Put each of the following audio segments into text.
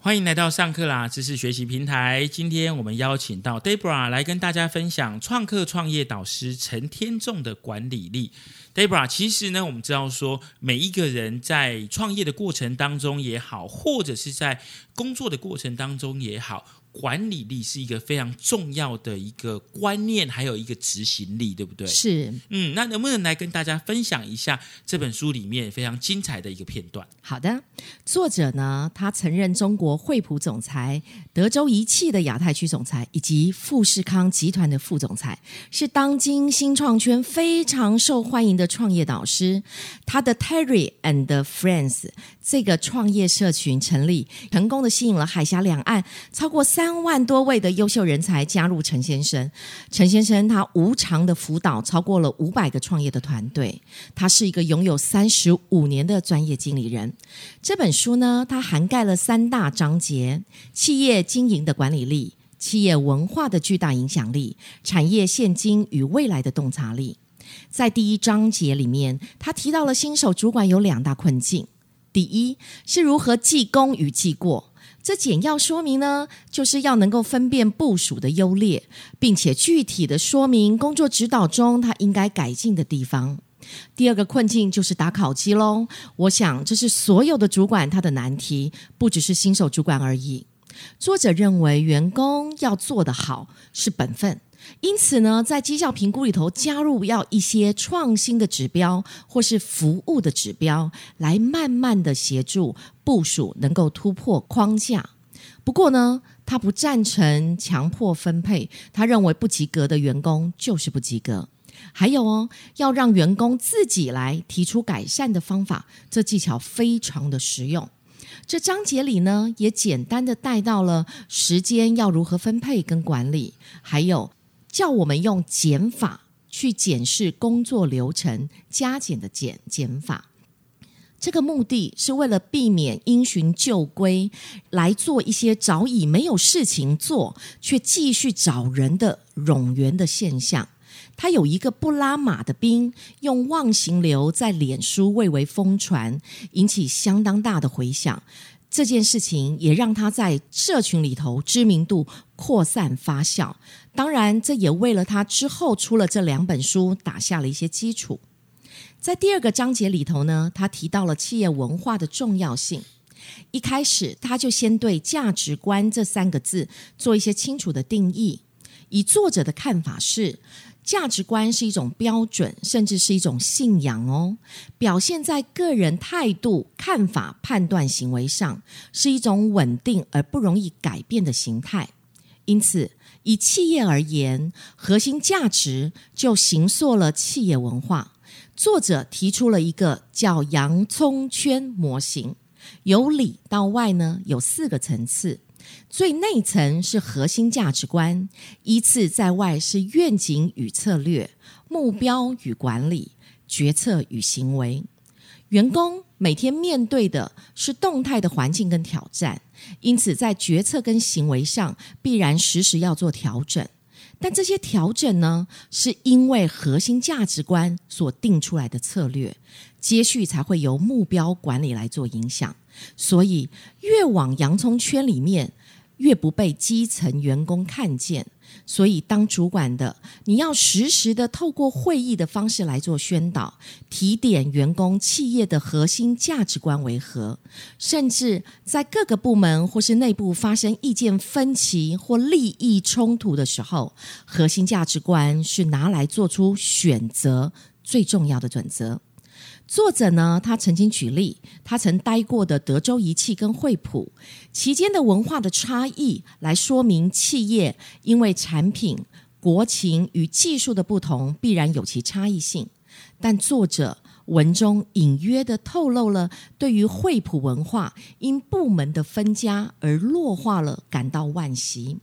欢迎来到上课啦知识学习平台。今天我们邀请到 Debra 来跟大家分享创客创业导师陈天仲的管理力。Debra，其实呢，我们知道说，每一个人在创业的过程当中也好，或者是在工作的过程当中也好。管理力是一个非常重要的一个观念，还有一个执行力，对不对？是，嗯，那能不能来跟大家分享一下这本书里面非常精彩的一个片段？好的，作者呢，他曾任中国惠普总裁、德州仪器的亚太区总裁，以及富士康集团的副总裁，是当今新创圈非常受欢迎的创业导师。他的 Terry and Friends 这个创业社群成立，成功的吸引了海峡两岸超过。三万多位的优秀人才加入陈先生。陈先生他无偿的辅导超过了五百个创业的团队。他是一个拥有三十五年的专业经理人。这本书呢，它涵盖了三大章节：企业经营的管理力、企业文化的巨大影响力、产业现今与未来的洞察力。在第一章节里面，他提到了新手主管有两大困境：第一是如何记功与记过。这简要说明呢，就是要能够分辨部署的优劣，并且具体的说明工作指导中他应该改进的地方。第二个困境就是打考绩喽。我想这是所有的主管他的难题，不只是新手主管而已。作者认为，员工要做得好是本分。因此呢，在绩效评估里头加入要一些创新的指标或是服务的指标，来慢慢的协助部署能够突破框架。不过呢，他不赞成强迫分配，他认为不及格的员工就是不及格。还有哦，要让员工自己来提出改善的方法，这技巧非常的实用。这章节里呢，也简单的带到了时间要如何分配跟管理，还有。叫我们用减法去检视工作流程，加减的减减法，这个目的是为了避免因循旧规来做一些早已没有事情做却继续找人的冗员的现象。他有一个不拉马的兵，用忘形流在脸书蔚为疯传，引起相当大的回响。这件事情也让他在社群里头知名度扩散发酵。当然，这也为了他之后出了这两本书打下了一些基础。在第二个章节里头呢，他提到了企业文化的重要性。一开始，他就先对价值观这三个字做一些清楚的定义。以作者的看法是，价值观是一种标准，甚至是一种信仰哦，表现在个人态度、看法、判断、行为上，是一种稳定而不容易改变的形态。因此。以企业而言，核心价值就形塑了企业文化。作者提出了一个叫“洋葱圈”模型，由里到外呢有四个层次，最内层是核心价值观，依次在外是愿景与策略、目标与管理、决策与行为。员工每天面对的是动态的环境跟挑战，因此在决策跟行为上必然时时要做调整。但这些调整呢，是因为核心价值观所定出来的策略，接续才会由目标管理来做影响。所以越往洋葱圈里面。越不被基层员工看见，所以当主管的你要实时的透过会议的方式来做宣导，提点员工企业的核心价值观为何，甚至在各个部门或是内部发生意见分歧或利益冲突的时候，核心价值观是拿来做出选择最重要的准则。作者呢，他曾经举例，他曾待过的德州仪器跟惠普期间的文化的差异，来说明企业因为产品、国情与技术的不同，必然有其差异性。但作者文中隐约的透露了对于惠普文化因部门的分家而弱化了感到惋惜。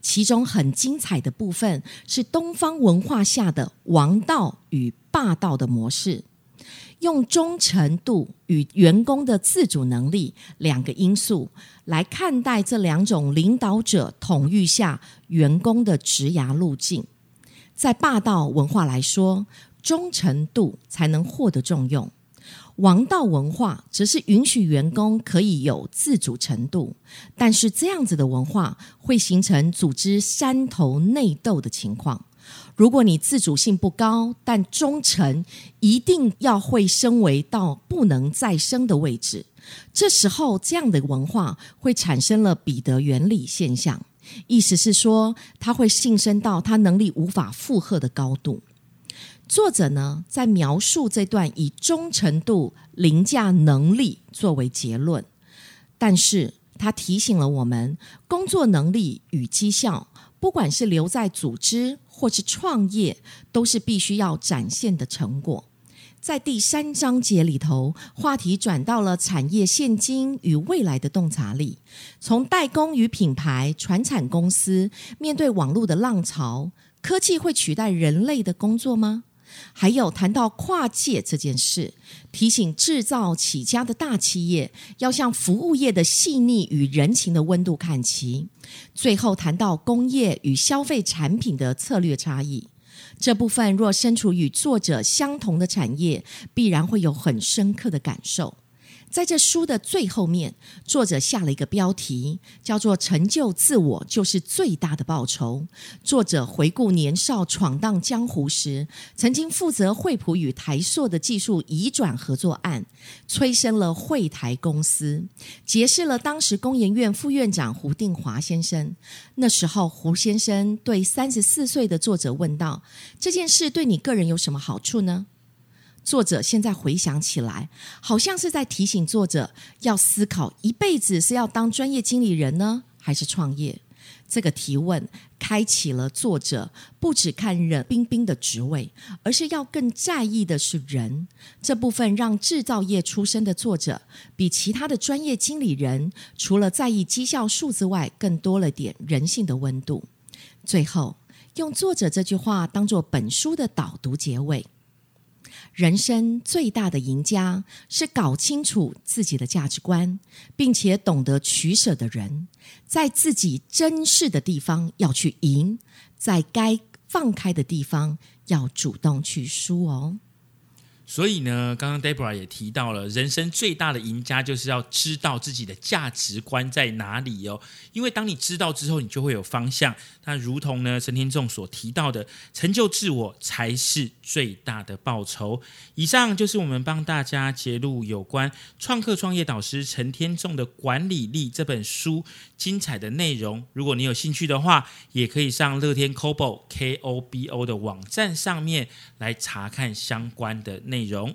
其中很精彩的部分是东方文化下的王道与霸道的模式。用忠诚度与员工的自主能力两个因素来看待这两种领导者统御下员工的职涯路径。在霸道文化来说，忠诚度才能获得重用。王道文化则是允许员工可以有自主程度，但是这样子的文化会形成组织山头内斗的情况。如果你自主性不高，但忠诚一定要会升为到不能再升的位置，这时候这样的文化会产生了彼得原理现象，意思是说，他会晋升到他能力无法负荷的高度。作者呢，在描述这段以忠诚度凌驾能力作为结论，但是他提醒了我们，工作能力与绩效，不管是留在组织或是创业，都是必须要展现的成果。在第三章节里头，话题转到了产业现今与未来的洞察力，从代工与品牌、传产公司面对网络的浪潮，科技会取代人类的工作吗？还有谈到跨界这件事，提醒制造起家的大企业要向服务业的细腻与人情的温度看齐。最后谈到工业与消费产品的策略差异，这部分若身处与作者相同的产业，必然会有很深刻的感受。在这书的最后面，作者下了一个标题，叫做“成就自我就是最大的报酬”。作者回顾年少闯荡江湖时，曾经负责惠普与台塑的技术移转合作案，催生了惠台公司，结识了当时工研院副院长胡定华先生。那时候，胡先生对三十四岁的作者问道：“这件事对你个人有什么好处呢？”作者现在回想起来，好像是在提醒作者要思考一辈子是要当专业经理人呢，还是创业？这个提问开启了作者不只看冷冰冰的职位，而是要更在意的是人这部分，让制造业出身的作者比其他的专业经理人，除了在意绩效数字外，更多了点人性的温度。最后，用作者这句话当做本书的导读结尾。人生最大的赢家是搞清楚自己的价值观，并且懂得取舍的人，在自己珍视的地方要去赢，在该放开的地方要主动去输哦。所以呢，刚刚 Deborah 也提到了，人生最大的赢家就是要知道自己的价值观在哪里哦。因为当你知道之后，你就会有方向。那如同呢，陈天仲所提到的，成就自我才是最大的报酬。以上就是我们帮大家揭露有关创客创业导师陈天仲的管理力这本书精彩的内容。如果你有兴趣的话，也可以上乐天 Kobo K O B O 的网站上面来查看相关的内容。